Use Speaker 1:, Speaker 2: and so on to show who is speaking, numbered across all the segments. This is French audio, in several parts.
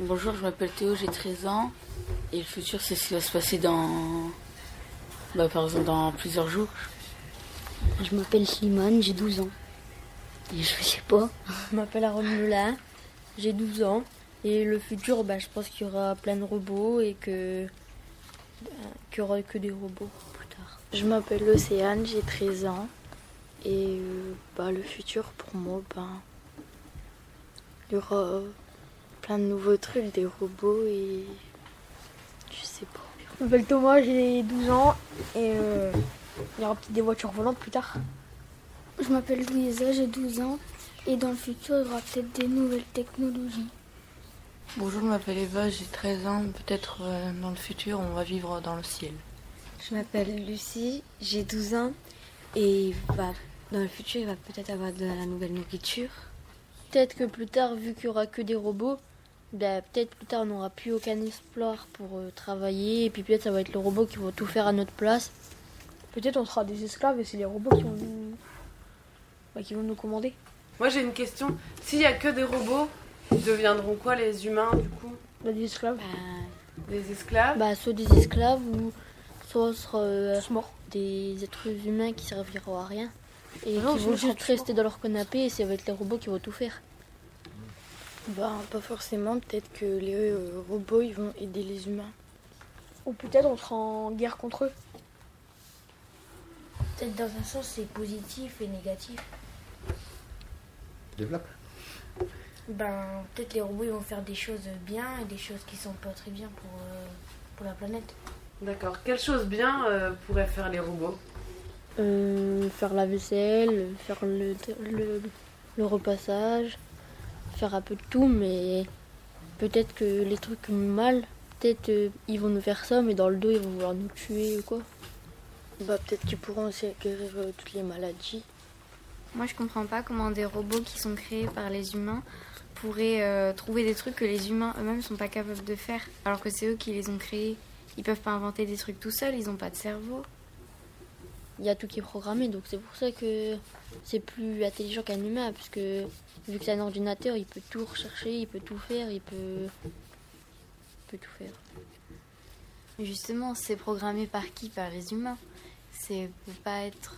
Speaker 1: Bonjour, je m'appelle Théo, j'ai 13 ans. Et le futur, c'est ce qui va se passer dans. Bah, par exemple, dans plusieurs jours.
Speaker 2: Je m'appelle Slimane, j'ai 12 ans. Et je sais pas.
Speaker 3: Je m'appelle Aaron Melin, j'ai 12 ans. Et le futur, bah, je pense qu'il y aura plein de robots et que. bah, qu'il y aura que des robots plus tard.
Speaker 4: Je m'appelle Océane, j'ai 13 ans. Et euh, bah, le futur, pour moi, ben, il y aura plein de nouveaux trucs, des robots et. Je sais pas.
Speaker 5: Je m'appelle Thomas, j'ai 12 ans et euh, il y aura peut-être des voitures volantes plus tard.
Speaker 6: Je m'appelle Louisa, j'ai 12 ans et dans le futur, il y aura peut-être des nouvelles technologies.
Speaker 1: Bonjour, je m'appelle Eva, j'ai 13 ans. Peut-être euh, dans le futur, on va vivre dans le ciel.
Speaker 7: Je m'appelle Lucie, j'ai 12 ans et bah, dans le futur, il va peut-être avoir de la nouvelle nourriture.
Speaker 3: Peut-être que plus tard, vu qu'il y aura que des robots, bah, peut-être plus tard on n'aura plus aucun espoir pour euh, travailler. Et puis peut-être ça va être le robot qui va tout faire à notre place.
Speaker 5: Peut-être on sera des esclaves et c'est les robots qui vont nous, bah, qui vont nous commander.
Speaker 8: Moi j'ai une question. S'il y a que des robots, ils deviendront quoi les humains du coup?
Speaker 5: A des esclaves.
Speaker 8: Des esclaves?
Speaker 3: Bah, soit des esclaves ou soit euh, des êtres humains qui serviront à rien. Et
Speaker 5: Ah non,
Speaker 3: qui vont juste rester dans leur canapé et ça va être les robots qui vont tout faire.
Speaker 4: Ben, pas forcément, peut-être que les euh, robots, ils vont aider les humains.
Speaker 5: Ou peut-être on sera en guerre contre eux.
Speaker 2: Peut-être dans un sens, c'est positif et négatif.
Speaker 9: Développe.
Speaker 2: Ben, peut-être les robots ils vont faire des choses bien et des choses qui sont pas très bien pour, euh, pour la planète.
Speaker 8: D'accord. Quelle chose bien euh, pourraient faire les robots?
Speaker 3: Euh, faire la vaisselle, faire le, le, le repassage, faire un peu de tout, mais peut-être que les trucs mal, peut-être euh, ils vont nous faire ça, mais dans le dos ils vont vouloir nous tuer ou quoi.
Speaker 4: Bah, peut-être qu'ils pourront aussi guérir euh, toutes les maladies.
Speaker 10: Moi, je comprends pas comment des robots qui sont créés par les humains pourraient euh, trouver des trucs que les humains eux-mêmes sont pas capables de faire, alors que c'est eux qui les ont créés. Ils peuvent pas inventer des trucs tout seuls, ils ont pas de cerveau.
Speaker 3: Il y a tout qui est programmé, donc c'est pour ça que c'est plus intelligent qu'un humain, puisque vu que c'est un ordinateur, il peut tout rechercher, il peut tout faire, il peut, il peut tout faire.
Speaker 10: Mais Justement, c'est programmé par qui? Par les humains. C'est peut pas être.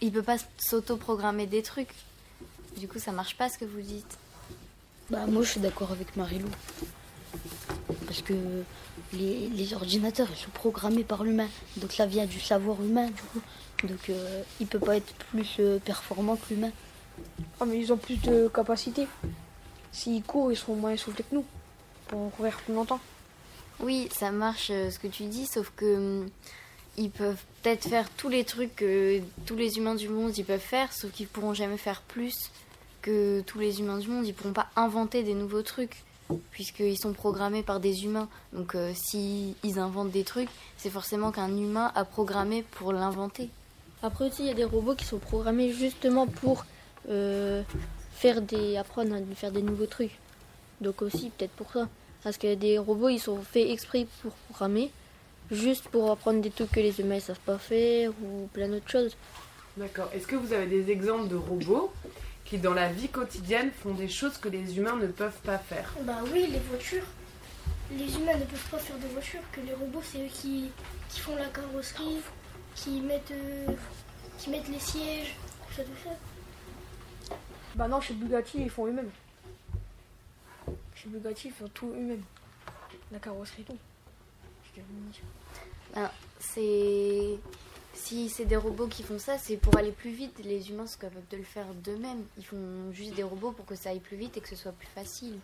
Speaker 10: Il peut pas s'auto-programmer des trucs. Du coup, ça marche pas ce que vous dites.
Speaker 2: Bah, moi, je suis d'accord avec Marilou. Parce que les, les ordinateurs, ils sont programmés par l'humain. Donc ça vient du savoir humain, du coup. Donc euh, il peut pas être plus euh, performant que l'humain.
Speaker 5: Ah, mais ils ont plus de capacité. S'ils courent, ils seront moins soufflés que nous. Pour courir plus longtemps.
Speaker 10: Oui, ça marche euh, ce que tu dis, sauf que hum, ils peuvent peut-être faire tous les trucs que tous les humains du monde ils peuvent faire, sauf qu'ils pourront jamais faire plus que tous les humains du monde. Ils pourront pas inventer des nouveaux trucs puisqu'ils sont programmés par des humains. Donc euh, si ils inventent des trucs, c'est forcément qu'un humain a programmé pour l'inventer.
Speaker 3: Après aussi, il y a des robots qui sont programmés justement pour euh, faire des, apprendre à faire des nouveaux trucs. Donc aussi, peut-être pour ça. Parce que des robots, ils sont faits exprès pour programmer, juste pour apprendre des trucs que les humains ne savent pas faire ou plein d'autres choses.
Speaker 8: D'accord. Est-ce que vous avez des exemples de robots qui, dans la vie quotidienne, font des choses que les humains ne peuvent pas faire?
Speaker 6: Bah oui, les voitures. Les humains ne peuvent pas faire de voitures, que les robots c'est eux qui, qui font la carrosserie, qui mettent, euh, qui mettent les sièges, tout ça, tout ça.
Speaker 5: Bah non, chez Bugatti, ils font eux-mêmes. Chez Bugatti, ils font tout eux-mêmes. La carrosserie tout. Je te le dis.
Speaker 10: Ben, c'est si c'est des robots qui font ça, c'est pour aller plus vite. Les humains sont capables de le faire d'eux-mêmes. Ils font juste des robots pour que ça aille plus vite et que ce soit plus facile.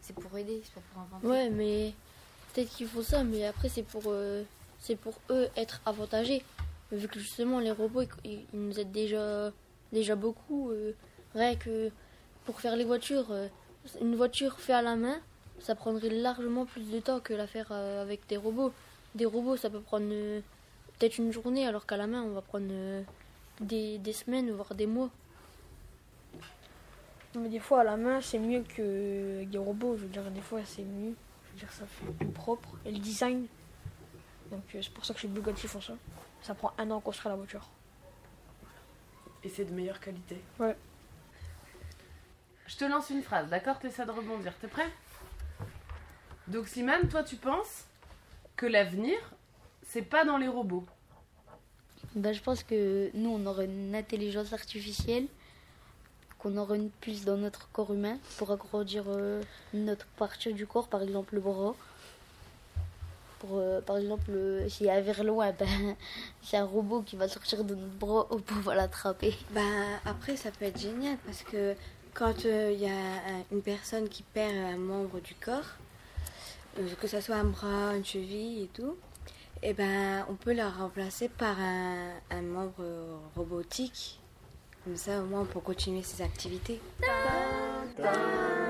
Speaker 10: C'est pour aider, c'est pas pour inventer.
Speaker 3: Ouais, mais peut-être qu'ils font ça, mais après, c'est pour, euh, c'est pour eux être avantagés. Vu que justement, les robots, ils, nous aident déjà, déjà beaucoup. euh, rien que pour faire les voitures, euh, une voiture faite à la main, ça prendrait largement plus de temps que la faire euh, avec des robots. Des robots, ça peut prendre euh, peut-être une journée, alors qu'à la main, on va prendre des, des semaines, voire des mois.
Speaker 5: Mais des fois, à la main, c'est mieux que des robots. Je veux dire, des fois, c'est mieux. Je veux dire, ça fait plus propre. Et le design. Donc, euh, c'est pour ça que chez Bugatti, ils font ça. Ça prend un an à construire la voiture.
Speaker 8: Et c'est de meilleure qualité.
Speaker 5: Ouais.
Speaker 8: Je te lance une phrase, d'accord? T'essaies de rebondir. T'es prêt? Donc Simane, toi tu penses que l'avenir, c'est pas dans les robots
Speaker 2: Ben, je pense que nous, on aurait une intelligence artificielle, qu'on aurait une puce dans notre corps humain pour agrandir euh, notre partie du corps, par exemple le bras. Pour, euh, par exemple, euh, s'il y a un verre loin, ben, c'est un robot qui va sortir de notre bras pour pouvoir l'attraper.
Speaker 7: Ben, après, ça peut être génial parce que quand euh, il y a un- une personne qui perd un membre du corps, euh, que ce soit un bras, une cheville et tout, et ben, on peut la remplacer par un, un membre robotique. Comme ça, au moins, on peut continuer ses activités.
Speaker 8: Dun, dun.